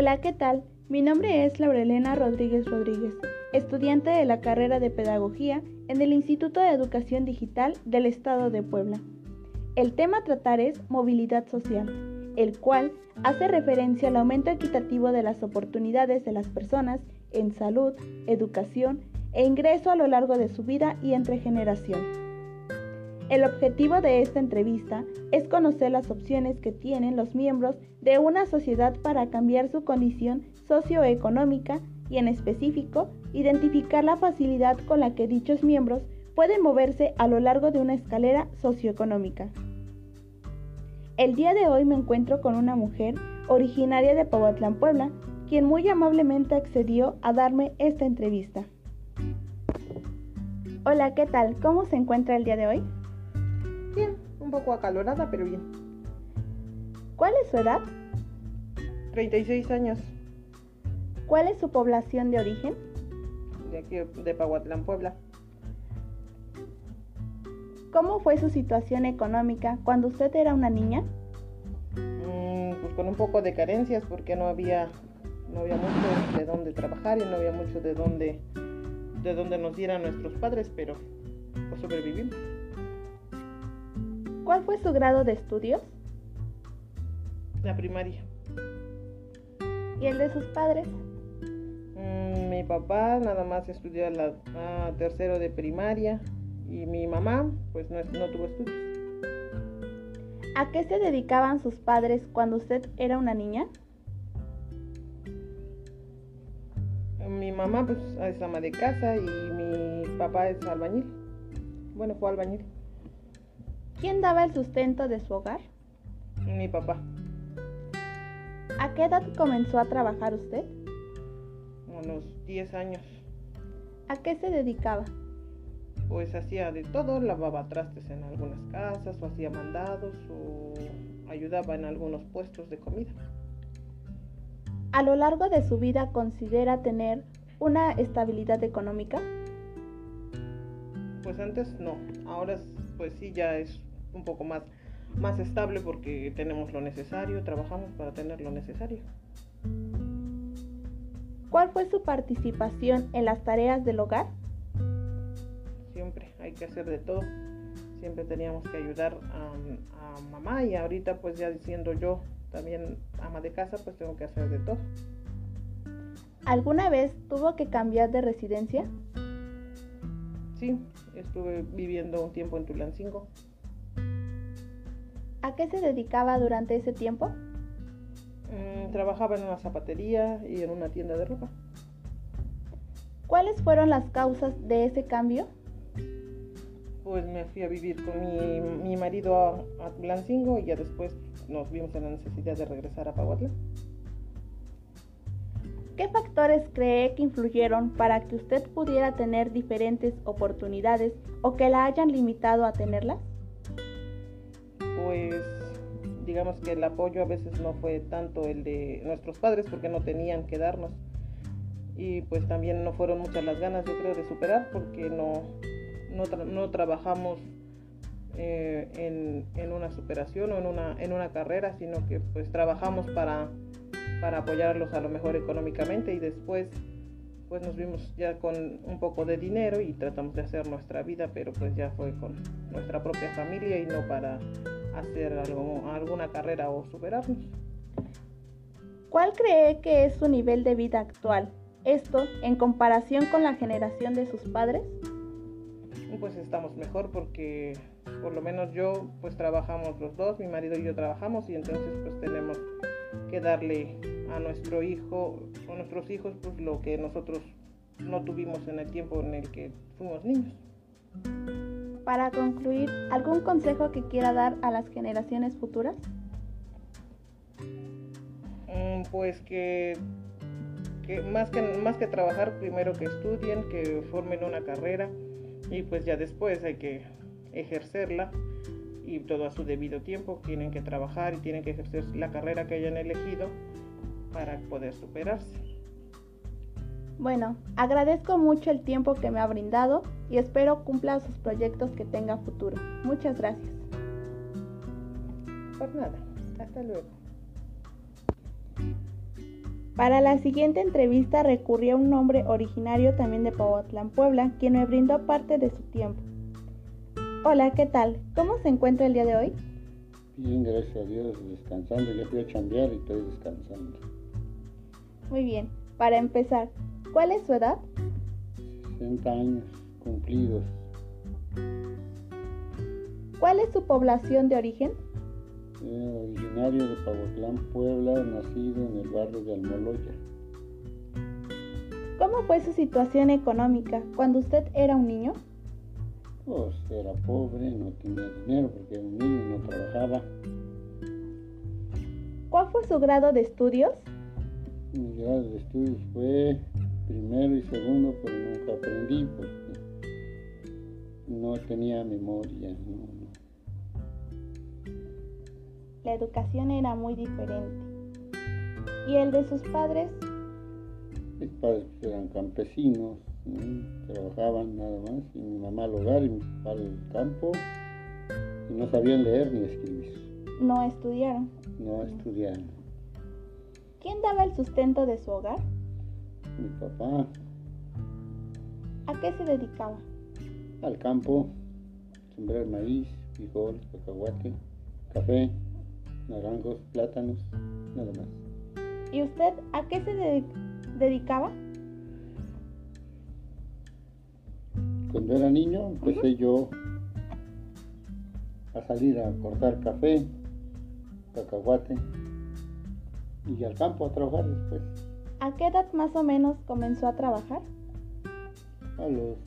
Hola, ¿qué tal? Mi nombre es Laurelena Rodríguez Rodríguez, estudiante de la carrera de Pedagogía en el Instituto de Educación Digital del Estado de Puebla. El tema a tratar es movilidad social, el cual hace referencia al aumento equitativo de las oportunidades de las personas en salud, educación e ingreso a lo largo de su vida y entre generación. El objetivo de esta entrevista es conocer las opciones que tienen los miembros de una sociedad para cambiar su condición socioeconómica y en específico identificar la facilidad con la que dichos miembros pueden moverse a lo largo de una escalera socioeconómica. El día de hoy me encuentro con una mujer originaria de Pauatlán, Puebla, quien muy amablemente accedió a darme esta entrevista. Hola, ¿qué tal? ¿Cómo se encuentra el día de hoy? Bien, un poco acalorada, pero bien. ¿Cuál es su edad? 36 años. ¿Cuál es su población de origen? De aquí, de Pahuatlán, Puebla. ¿Cómo fue su situación económica cuando usted era una niña? Mm, pues con un poco de carencias porque no había, no había mucho de dónde trabajar y no había mucho de dónde, de dónde nos dieran nuestros padres, pero pues sobrevivimos. ¿Cuál fue su grado de estudios? La primaria. ¿Y el de sus padres? Mm, mi papá nada más estudió la ah, tercero de primaria y mi mamá pues no, no tuvo estudios. ¿A qué se dedicaban sus padres cuando usted era una niña? Mi mamá pues es ama de casa y mi papá es albañil. Bueno, fue albañil. ¿Quién daba el sustento de su hogar? Mi papá. ¿A qué edad comenzó a trabajar usted? Unos 10 años. ¿A qué se dedicaba? Pues hacía de todo, lavaba trastes en algunas casas, o hacía mandados, o ayudaba en algunos puestos de comida. ¿A lo largo de su vida considera tener una estabilidad económica? Pues antes no, ahora pues sí ya es un poco más, más estable porque tenemos lo necesario, trabajamos para tener lo necesario. ¿Cuál fue su participación en las tareas del hogar? Siempre hay que hacer de todo. Siempre teníamos que ayudar a, a mamá y ahorita pues ya diciendo yo también ama de casa pues tengo que hacer de todo. ¿Alguna vez tuvo que cambiar de residencia? Sí, estuve viviendo un tiempo en Tulancingo. ¿A qué se dedicaba durante ese tiempo? Mm, trabajaba en una zapatería y en una tienda de ropa. ¿Cuáles fueron las causas de ese cambio? Pues me fui a vivir con mi, mi marido a, a Tulancingo y ya después nos vimos en la necesidad de regresar a Pahuatlán. ¿Qué factores cree que influyeron para que usted pudiera tener diferentes oportunidades o que la hayan limitado a tenerlas? Pues digamos que el apoyo a veces no fue tanto el de nuestros padres porque no tenían que darnos. Y pues también no fueron muchas las ganas, yo creo, de superar porque no, no, no trabajamos eh, en, en, una superación o en una, en una carrera, sino que pues trabajamos para, para apoyarlos a lo mejor económicamente y después pues nos vimos ya con un poco de dinero y tratamos de hacer nuestra vida, pero pues ya fue con nuestra propia familia y no para hacer algo, alguna carrera o superarnos. ¿Cuál cree que es su nivel de vida actual? Esto en comparación con la generación de sus padres. Pues estamos mejor porque por lo menos yo pues trabajamos los dos, mi marido y yo trabajamos y entonces pues tenemos que darle a nuestro hijo o nuestros hijos pues lo que nosotros no tuvimos en el tiempo en el que fuimos niños. Para concluir, ¿algún consejo que quiera dar a las generaciones futuras? Mm, pues que, que, más que más que trabajar, primero que estudien, que formen una carrera y pues ya después hay que ejercerla y todo a su debido tiempo. Tienen que trabajar y tienen que ejercer la carrera que hayan elegido para poder superarse. Bueno, agradezco mucho el tiempo que me ha brindado y espero cumpla sus proyectos que tenga futuro. Muchas gracias. Por nada, hasta luego. Para la siguiente entrevista recurrí a un hombre originario también de Pahuatlán, Puebla, quien me brindó parte de su tiempo. Hola, ¿qué tal? ¿Cómo se encuentra el día de hoy? Bien, gracias a Dios, descansando. Ya fui a chambear y estoy descansando. Muy bien. Para empezar, ¿cuál es su edad? 60 años cumplidos. ¿Cuál es su población de origen? Eh, originario de Pahuatlán, Puebla, nacido en el barrio de Almoloya. ¿Cómo fue su situación económica cuando usted era un niño? Pues era pobre, no tenía dinero porque era un niño y no trabajaba. ¿Cuál fue su grado de estudios? Mi grado de estudios fue primero y segundo, pero nunca aprendí porque no tenía memoria. No, La educación era muy diferente. ¿Y el de sus padres? Mis padres eran campesinos, trabajaban nada más, y mi mamá al hogar y mi papá al campo, y no sabían leer ni escribir. No estudiaron. No estudiaron. ¿Quién daba el sustento de su hogar? Mi papá. ¿A qué se dedicaba? Al campo, sembrar maíz, frijol, cacahuate, café, naranjos, plátanos, nada más. ¿Y usted a qué se dedicaba? Cuando era niño empecé yo a salir a cortar café, cacahuate y al campo a trabajar después. ¿A qué edad más o menos comenzó a trabajar? A los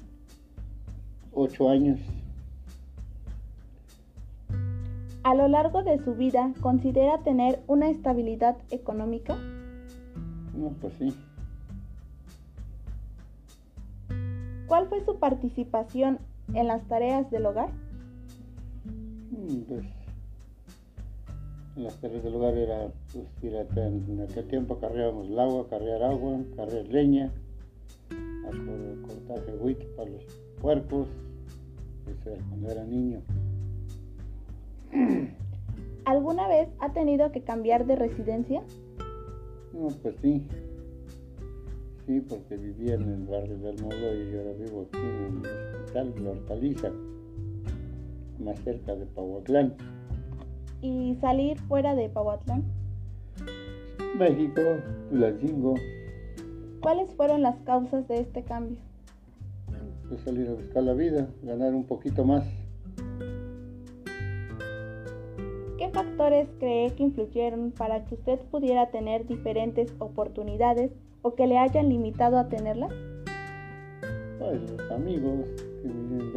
ocho años. A lo largo de su vida, ¿considera tener una estabilidad económica? No, pues sí. ¿Cuál fue su participación en las tareas del hogar? Mm, pues las tareas del hogar era, pues, en aquel tiempo cargábamos el agua, cargar agua, cargar leña, a cortar jehuite para los puercos, eso era cuando era niño. ¿Alguna vez ha tenido que cambiar de residencia? No, pues sí. Sí, porque vivía en el barrio del Modo y yo ahora vivo aquí en el hospital La Hortaliza, más cerca de Pahuatlán. ¿Y salir fuera de Pahuatlán? México, Tulancingo. ¿Cuáles fueron las causas de este cambio? Pues salir a buscar la vida, ganar un poquito más. ¿Qué factores cree que influyeron para que usted pudiera tener diferentes oportunidades o que le hayan limitado a tenerlas? Pues los amigos que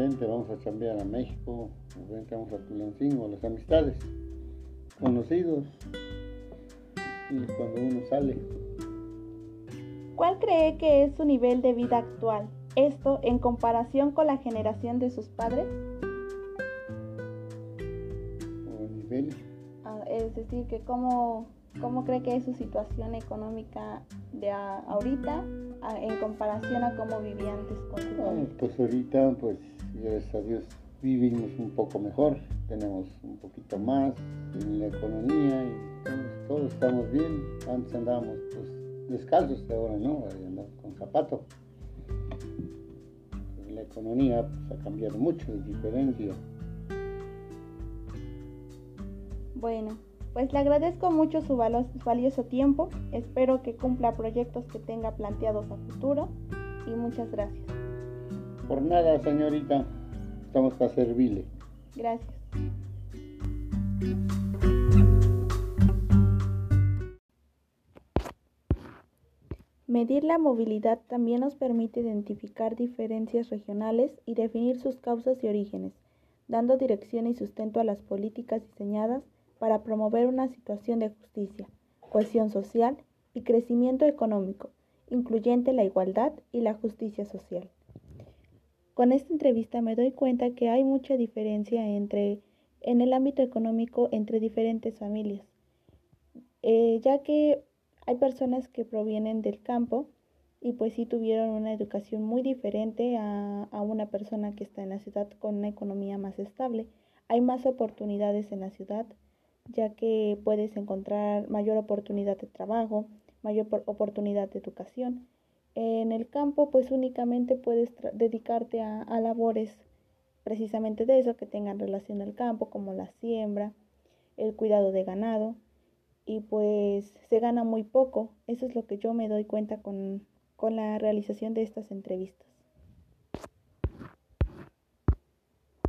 vente, vamos a cambiar a México, vente, vamos a Tulancingo, las amistades, conocidos, y cuando uno sale. ¿Cuál cree que es su nivel de vida actual? Esto en comparación con la generación de sus padres. ¿O nivel? Ah, es decir, que cómo, cómo cree que es su situación económica de ahorita en comparación a cómo vivía antes con padre. pues ahorita, pues gracias a Dios vivimos un poco mejor, tenemos un poquito más en la economía y todos, estamos bien. Antes andábamos pues descalzos, ahora no, andamos con zapato. La economía pues, ha cambiado mucho, es diferencia. Bueno, pues le agradezco mucho su valioso tiempo, espero que cumpla proyectos que tenga planteados a futuro y muchas gracias. Por nada, señorita, estamos para servirle. Gracias. Medir la movilidad también nos permite identificar diferencias regionales y definir sus causas y orígenes, dando dirección y sustento a las políticas diseñadas para promover una situación de justicia, cohesión social y crecimiento económico, incluyente la igualdad y la justicia social. Con esta entrevista me doy cuenta que hay mucha diferencia entre, en el ámbito económico entre diferentes familias, eh, ya que hay personas que provienen del campo y pues sí tuvieron una educación muy diferente a, a una persona que está en la ciudad con una economía más estable. Hay más oportunidades en la ciudad, ya que puedes encontrar mayor oportunidad de trabajo, mayor oportunidad de educación. En el campo, pues únicamente puedes dedicarte a, labores precisamente de eso que tengan relación al campo, como la siembra, el cuidado de ganado, y pues se gana muy poco. Eso es lo que yo me doy cuenta con, con la realización de estas entrevistas.